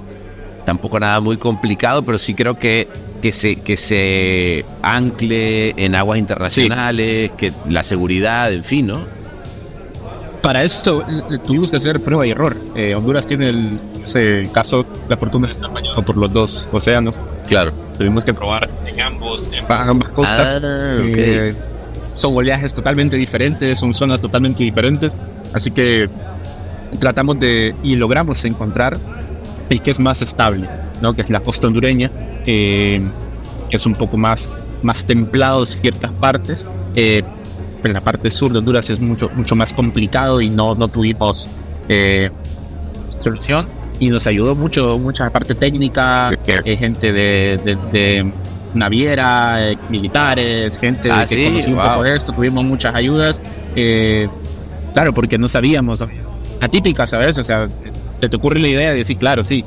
tampoco nada muy complicado, pero sí creo que que se, que se ancle en aguas internacionales, que la seguridad, en fin, ¿no?
Para esto eh, tuvimos que hacer prueba y error. Eh, Honduras tiene el ese caso, la fortuna de estar bañado por los dos océanos.
Claro.
Tuvimos que probar en ambos, en ambas costas.
Ah, ok.
Eh, son oleajes totalmente diferentes, son zonas totalmente diferentes. Así que tratamos de y logramos encontrar el que es más estable, ¿no? que es la costa hondureña, eh, es un poco más, más templado en ciertas partes. Eh, en la parte sur de Honduras es mucho, mucho más complicado y no, no tuvimos eh, solución. Y nos ayudó mucho, mucha parte técnica, eh, gente de, de- de naviera, eh, militares, gente
Ah,
que
sí,
conocía un
wow.
poco de esto, tuvimos muchas ayudas. eh, claro, porque no sabíamos, atípica, ¿sabes? O sea, te, te ocurre la idea de decir, claro, sí,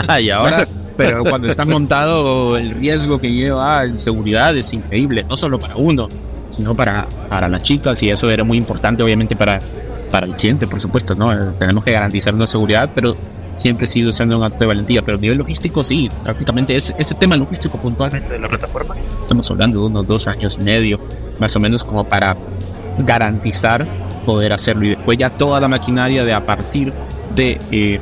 y ahora.
Pero cuando está montado, el riesgo que lleva en seguridad es increíble, no solo para uno, sino para, para las chicas, y eso era muy importante, obviamente, para, para el cliente, por supuesto, ¿no? Eh, Tenemos que garantizar una seguridad, pero siempre sigue siendo un acto de valentía. Pero a nivel logístico, sí, prácticamente ese, ese tema logístico puntualmente de la plataforma, estamos hablando de unos dos años y medio, más o menos, como para garantizar poder hacerlo. Y después ya toda la maquinaria de a partir de eh,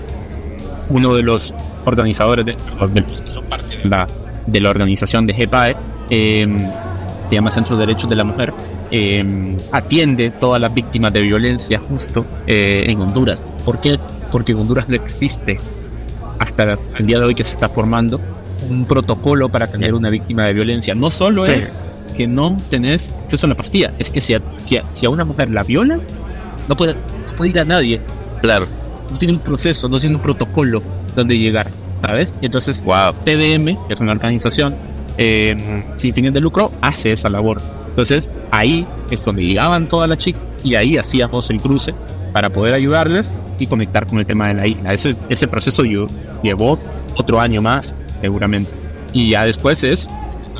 uno de los organizadores de, del- que son parte de la, de la organización de GEPAE, eh, se llama Centro de Derechos de la Mujer, eh, atiende todas las víctimas de violencia justo eh, en Honduras. ¿Por qué? Porque en Honduras no existe hasta el día de hoy que se está formando un protocolo para atender una víctima de violencia. No solo
Sí.
es que no tenés acceso a la pastilla, es que si a, si a- si a una mujer la violan, no puede, no puede ir a nadie
Claro.
No tiene un proceso, no tiene un protocolo donde llegar, ¿sabes? Y entonces
Wow.
TDM, que es una organización eh, sin fines de lucro, hace esa labor. Entonces ahí es donde llegaban todas las chicas y ahí hacíamos el cruce para poder ayudarles y conectar con el tema de la isla. Ese, ese proceso lle- llevó otro año más, seguramente. Y ya después es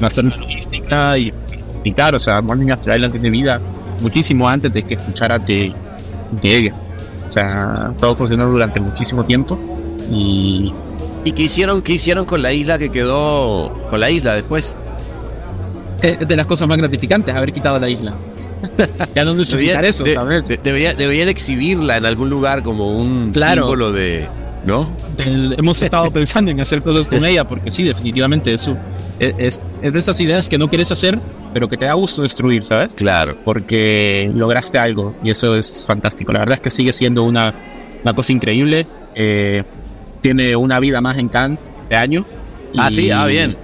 hacer la logística y explicar, o sea, Morning After Island tiene vida muchísimo antes de que escuchara de, de ella. O sea, todo funcionó durante muchísimo tiempo y
¿Y qué hicieron, qué hicieron con la isla que quedó con la isla después?
es de las cosas más gratificantes haber quitado la isla. ya no necesitar eso,
de-
¿sabes?
de- debería- deberían exhibirla en algún lugar como un
Claro.
símbolo de. ¿No?
Del- hemos estado pensando en hacer cosas con ella porque sí, definitivamente eso es, es- es de esas ideas que no quieres hacer, pero que te da gusto destruir, ¿sabes?
Claro.
Porque lograste algo y eso es fantástico. La verdad es que sigue siendo una, una cosa increíble. Eh, tiene una vida más en Cannes de año.
Ah,
Y,
sí, ah, bien.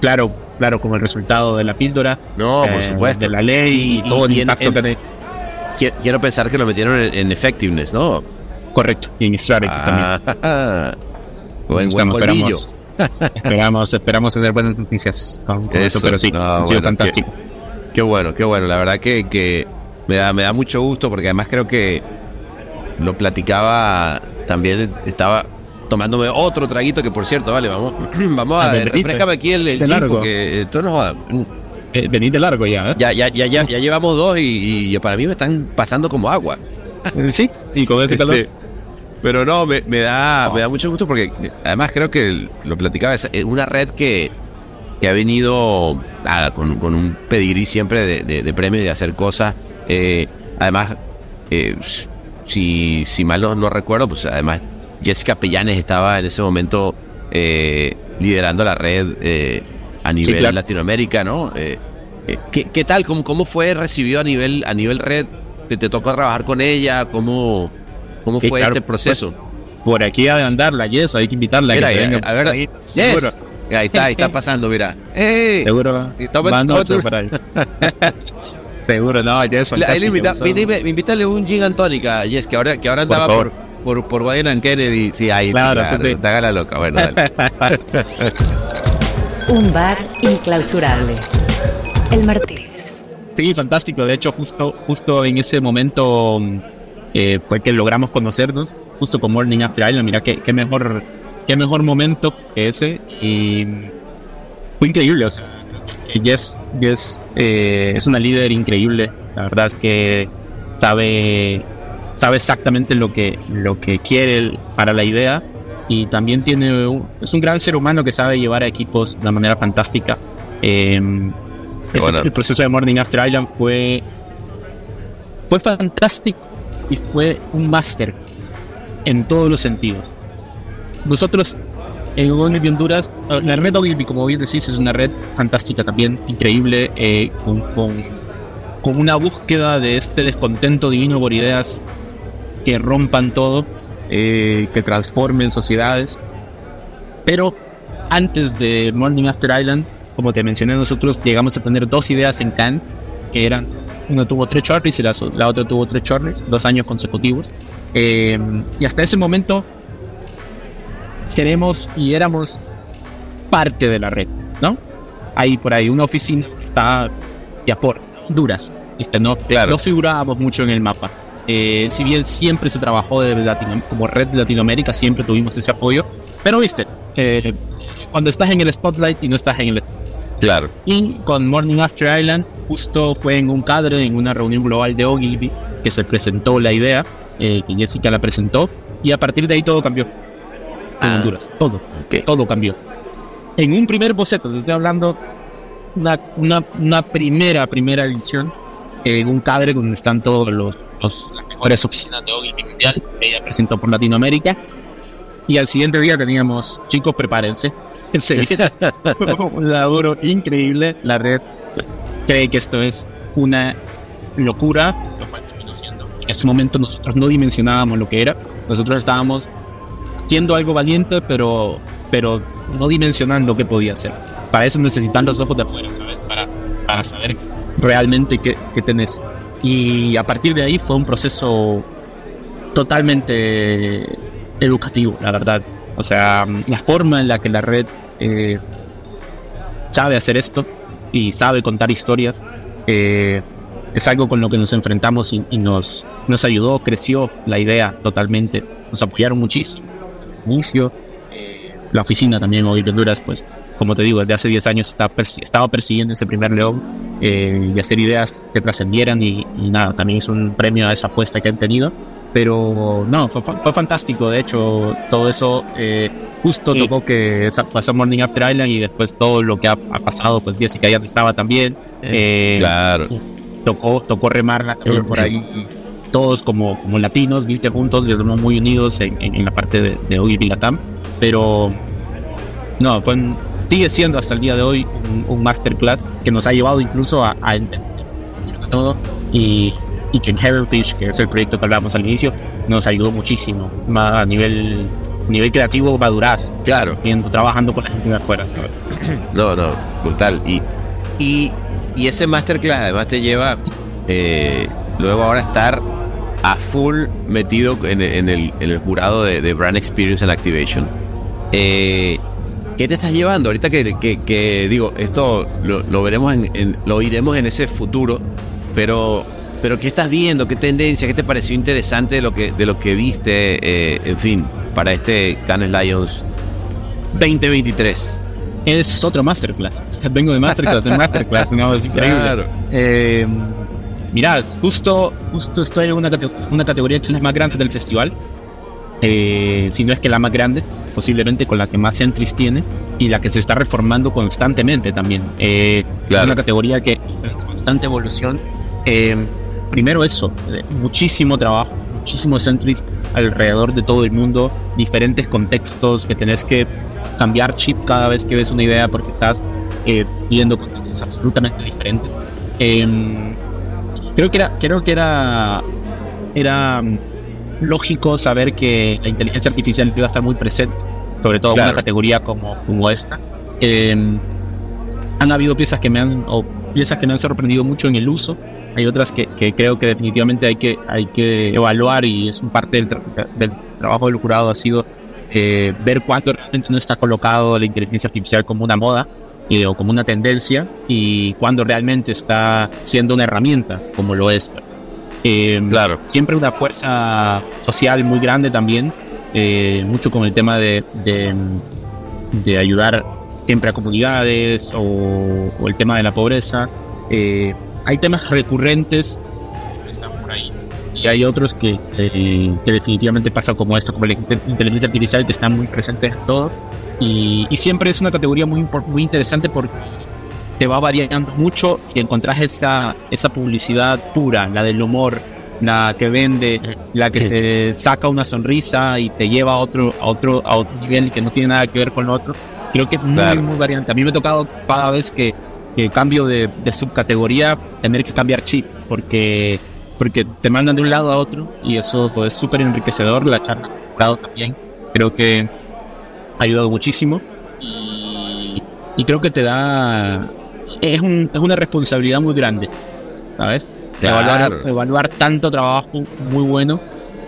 Claro, claro, como el resultado de la píldora.
No, por
eh,
supuesto.
De la ley y,
Y-
todo
y
el impacto
en-
que tiene.
Qui- Quiero pensar que lo metieron en, en effectiveness, ¿no?
Correcto. Y en Strategy también.
Ah, buen, buen
esperamos, esperamos, esperamos tener buenas noticias con, con eso, pero sí,
no,
ha sido
bueno,
fantástico.
Qué bueno, qué bueno. La verdad que, que me, da, me da mucho gusto porque además creo que lo platicaba también, estaba tomándome otro traguito que por cierto, vale, vamos, vamos
Ah,
a
bendito.
refrescame aquí el, el
largo.
porque eh, tú no jodas.
Eh, de largo ya, ¿eh?
ya, ya, ya, ya, ya llevamos dos y, y para mí me están pasando como agua.
Eh, Sí, y con ese
Este,
calor.
Pero no, me, me da, me da mucho gusto porque además creo que lo platicaba, es una red que, que ha venido nada, con, con un pedigrí siempre de, de, de premios y de hacer cosas. Eh, además, eh, si, si mal no, no recuerdo, pues además Jessica Pellanes estaba en ese momento eh, liderando la red eh, a nivel
claro.
Latinoamérica, ¿no? Eh, ¿qué, qué tal? ¿Cómo, ¿Cómo fue recibido a nivel, a nivel red? ¿Te, te tocó trabajar con ella? ¿Cómo, cómo fue
claro,
este proceso?
Por aquí ha de andar la Yes, hay que invitarla.
Mira,
que
ya,
venga
a ver,
ahí.
Yes.
Seguro,
Ahí está, ahí está pasando, mira.
Seguro.
Y toma-
va
toma
noche
tu-
por ahí. seguro, no, ya es
Le- ahí le invita, invítale, un gin and tonic a Yes, que ahora, que ahora
Por
andaba por, por, por Biden and Kennedy. Sí, ahí,
Claro,
claro,
sí, sí.
te haga la loca. Bueno, dale.
Un bar inclausurable. El Martínez.
Sí, fantástico. De hecho, justo, justo en ese momento mm, eh, fue que logramos conocernos, justo con Morning After Island. Mira, qué, qué mejor, qué mejor momento que ese. Y fue increíble. O sea, Jess, Jess, eh, es una líder increíble. La verdad es que sabe, sabe exactamente lo que, lo que quiere para la idea y también tiene un- es un gran ser humano que sabe llevar a equipos de manera fantástica. Eh, ese-
bueno.
el proceso de Morning After Island fue fue fantástico y fue un máster en todos los sentidos. Nosotros en Honduras, eh, la red Ogilvy, como bien decís, es una red fantástica también, increíble, eh, con, con- con una búsqueda de este descontento divino por ideas que rompan todo, eh, que transformen sociedades. Pero antes de Morning After Island, como te mencioné, nosotros llegamos a tener dos ideas en Cannes, que eran, uno tuvo tres Charlies y la, la otra tuvo tres Charlies, dos años consecutivos. Eh, y hasta ese momento seremos y éramos parte de la red, ¿no? Hay por ahí una oficina que está ya por Honduras, ¿viste? No,
Claro.
no figurábamos mucho en el mapa. Eh, si bien siempre se trabajó de Latino- como red de Latinoamérica, siempre tuvimos ese apoyo, pero viste, eh, cuando estás en el spotlight y no estás en el
Claro.
y con Morning After Island, justo fue en un cadre, en una reunión global de Ogilvy, que se presentó la idea, eh, que Jessica la presentó, y a partir de ahí todo cambió. En
Ah.
Honduras, todo,
Ok.
todo cambió. En un primer boceto, te estoy hablando, una, una, una primera, primera edición, en un cadre donde están todos los, los- las mejores oficinas de Ogilvy Mundial, ella presentó por Latinoamérica, y al siguiente día teníamos, chicos, prepárense. Enseguida fue un laburo increíble. La red cree que esto es una locura, lo cual terminó siendo. En ese momento nosotros no dimensionábamos lo que era. Nosotros estábamos haciendo algo valiente, pero, pero no dimensionando qué podía hacer. Para eso necesitan los ojos de afuera. Para, para saber realmente qué, qué tenés. Y a partir de ahí fue un proceso totalmente educativo, la verdad. O sea, la forma en la que la red eh, sabe hacer esto y sabe contar historias eh, es algo con lo que nos enfrentamos y, nos, nos ayudó, creció la idea totalmente. Nos apoyaron muchísimo. Inicio, eh, la oficina también, hoy Honduras, pues, como te digo, desde hace 10 años está estaba persiguiendo ese primer león y hacer ideas que trascendieran y, y nada, también es un premio a esa apuesta que han tenido. Pero no, fue, fue fantástico. De hecho, todo eso eh, justo
Y-
tocó que pasó Morning After Island y después todo lo que ha, ha pasado, pues Jessica ya estaba también. Eh,
Claro.
tocó, tocó remarla también por ahí. Todos como, como latinos, viste juntos, muy unidos en, en- en la parte de, de hoy Latam. Pero no, fue un- sigue siendo hasta el día de hoy un, un masterclass que nos ha llevado incluso a, a entender todo. Y, y Gen Heritage, que es el proyecto que hablábamos al inicio, nos ayudó muchísimo. A nivel, nivel creativo, madurás,
Claro.
viendo, trabajando con la gente de afuera.
No, no, brutal. Y, y, y ese masterclass además te lleva eh, luego ahora a estar a full metido en, en el, en el jurado de, de Brand Experience and Activation. Eh, ¿Qué te estás llevando? Ahorita que, que- que digo, esto lo, lo veremos, en, en- lo oiremos en ese futuro, pero, pero ¿qué estás viendo? ¿Qué tendencia? ¿Qué te pareció interesante de lo que, de lo que viste? eh, en fin, para este Cannes Lions 2023.
Es otro masterclass. Vengo de masterclass, de masterclass, no, es increíble.
Claro.
Eh, mira, justo, justo estoy en una, una categoría que es la más grande del festival. Eh, si no es que la más grande, posiblemente con la que más entries tiene y la que se está reformando constantemente también. Eh,
Claro.
Es una categoría que está en constante evolución. Eh, primero eso, eh, muchísimo trabajo, muchísimos entries alrededor de todo el mundo, diferentes contextos que tenés que cambiar chip cada vez que ves una idea porque estás eh, viendo contextos absolutamente diferentes. Em, creo que era, creo que era, era mm, lógico saber que la inteligencia artificial iba a estar muy presente, sobre todo en
Claro.
una categoría como, como esta. Em, han habido piezas que me han, o piezas que me han sorprendido mucho en el uso. Hay otras que, que creo que definitivamente hay que, hay que evaluar y es un parte del, tra- del trabajo del jurado ha sido eh, ver cuándo realmente no está colocado la inteligencia artificial como una moda eh, o como una tendencia y cuándo realmente está siendo una herramienta como lo es. Eh,
Claro.
Siempre una fuerza social muy grande también, eh, mucho con el tema de, de, de ayudar siempre a comunidades o, o el tema de la pobreza. Eh, hay temas recurrentes que están por ahí. y hay otros que, eh, que definitivamente pasa como esto, como la inte- inteligencia artificial que está muy presente en todo. Y, y siempre es una categoría muy, muy interesante porque te va variando mucho y encontrás esa, esa publicidad pura, la del humor, la que vende, la que te saca una sonrisa y te lleva a otro, a otro, a otro nivel que no tiene nada que ver con lo otro. Creo que es muy,
Claro.
muy variante. A mí me ha tocado cada vez que, que cambio de, de subcategoría tener que cambiar chip porque, porque te mandan de un lado a otro y eso pues, es súper enriquecedor. La charla también creo que ha ayudado muchísimo y, y creo que te da es, un- es una responsabilidad muy grande, ¿sabes?
Claro.
Evaluar, evaluar tanto trabajo muy bueno,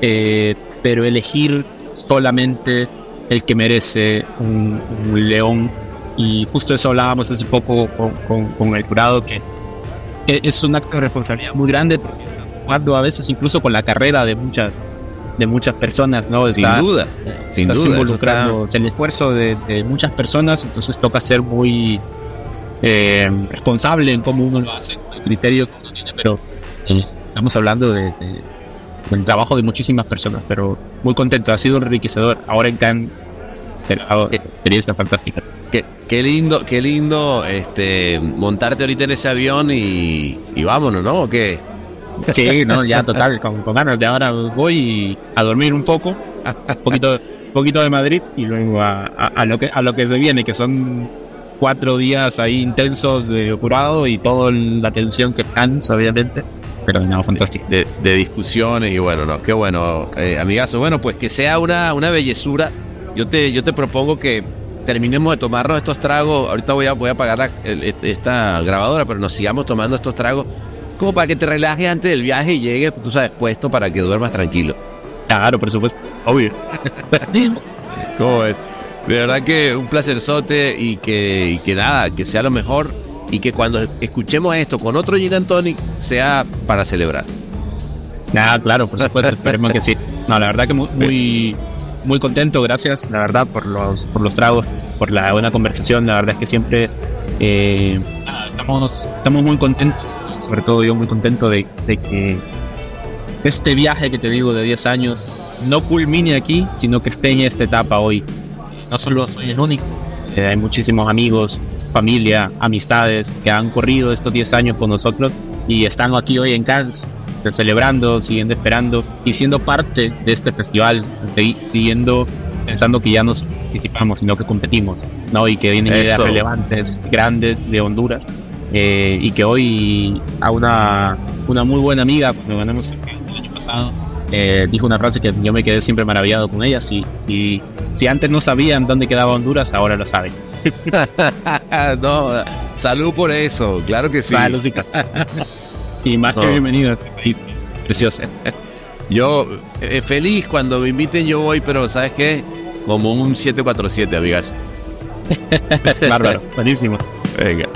eh, pero elegir solamente el que merece un, un león. Y justo eso hablábamos hace poco con, con- con el jurado, que es un acto de responsabilidad muy grande, porque jugando a veces incluso con la carrera de muchas de muchas personas, ¿no?
Sin duda, sin
estás
duda.
involucrando el esfuerzo de, de muchas personas, entonces toca ser muy eh, responsable en cómo uno lo hace, el criterio que uno tiene, pero eh, estamos hablando de, de- del trabajo de muchísimas personas, pero muy contento, ha sido enriquecedor. Ahora en Cannes, experiencia fantástica.
Qué, qué lindo, qué lindo este, montarte ahorita en ese avión y, y vámonos, ¿no? ¿O qué?
Sí, no, ya total, con, con ganas de ahora voy a dormir un poco, un poquito, poquito de Madrid y luego a, a- a lo que a lo que se viene, que son cuatro días ahí intensos de jurado y toda la tensión que están, obviamente. Pero no, fantástico.
De, de discusiones y bueno, no, qué bueno, eh, amigazo. Bueno, pues que sea una, una bellezura. Yo te, yo te propongo que terminemos de tomarnos estos tragos. Ahorita voy a, voy a apagar la- el- este- esta grabadora, pero nos sigamos tomando estos tragos como para que te relajes antes del viaje y llegues, tú sabes, puesto para que duermas tranquilo.
Claro, por supuesto, obvio.
¿Cómo es? De verdad que un placerzote y que, y que nada, que sea lo mejor y que cuando escuchemos esto con otro Gin and Tonic sea para celebrar.
Nada, claro, por supuesto, esperemos que sí. No, la verdad que muy, muy, muy contento, gracias, la verdad, por los, por los tragos, por la buena conversación. La verdad es que siempre eh, estamos, estamos muy contentos, sobre todo yo muy contento de, de que este viaje que te digo de 10 años no culmine aquí, sino que esté en esta etapa hoy. No solo soy el único, eh, hay muchísimos amigos, familia, amistades que han corrido estos 10 años con nosotros y están aquí hoy en Cannes celebrando, siguiendo esperando y siendo parte de este festival, siguiendo pensando que ya nos participamos, sino que competimos, ¿no? Y que vienen ideas
Eso.
relevantes, grandes de Honduras eh, y que hoy a una, una muy buena amiga, cuando ganamos el año pasado, eh, dijo una frase que yo me quedé siempre maravillado con ella. Si, si, si antes no sabían dónde quedaba Honduras, ahora lo saben.
no, salud por eso, claro que sí.
Saludcita. y más
No.
que bienvenido a este país precioso.
Yo eh, feliz cuando me inviten yo voy, pero ¿sabes qué? Como un 747, amigas.
Bárbaro, buenísimo.
Venga.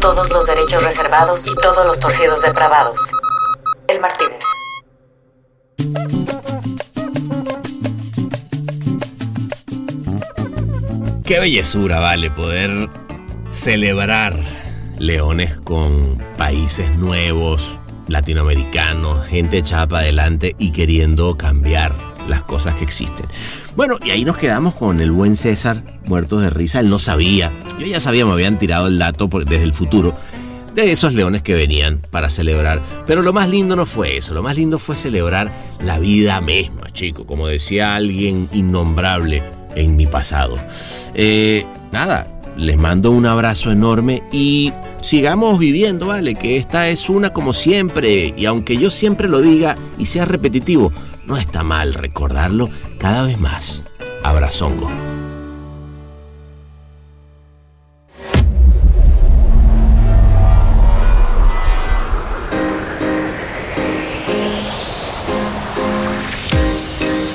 Todos los derechos reservados y todos los torcidos depravados. El Martínez.
Qué bellezura, vale, poder celebrar leones con países nuevos, latinoamericanos, gente echada para adelante y queriendo cambiar las cosas que existen. Bueno, y ahí nos quedamos con el buen César, muertos de risa. Él no sabía, yo ya sabía, me habían tirado el dato desde el futuro de esos leones que venían para celebrar. Pero lo más lindo no fue eso, lo más lindo fue celebrar la vida misma, chico, como decía alguien innombrable en mi pasado. Eh, nada, les mando un abrazo enorme y sigamos viviendo, ¿vale? Que esta es una como siempre y aunque yo siempre lo diga y sea repetitivo, no está mal recordarlo cada vez más. Abrazongo.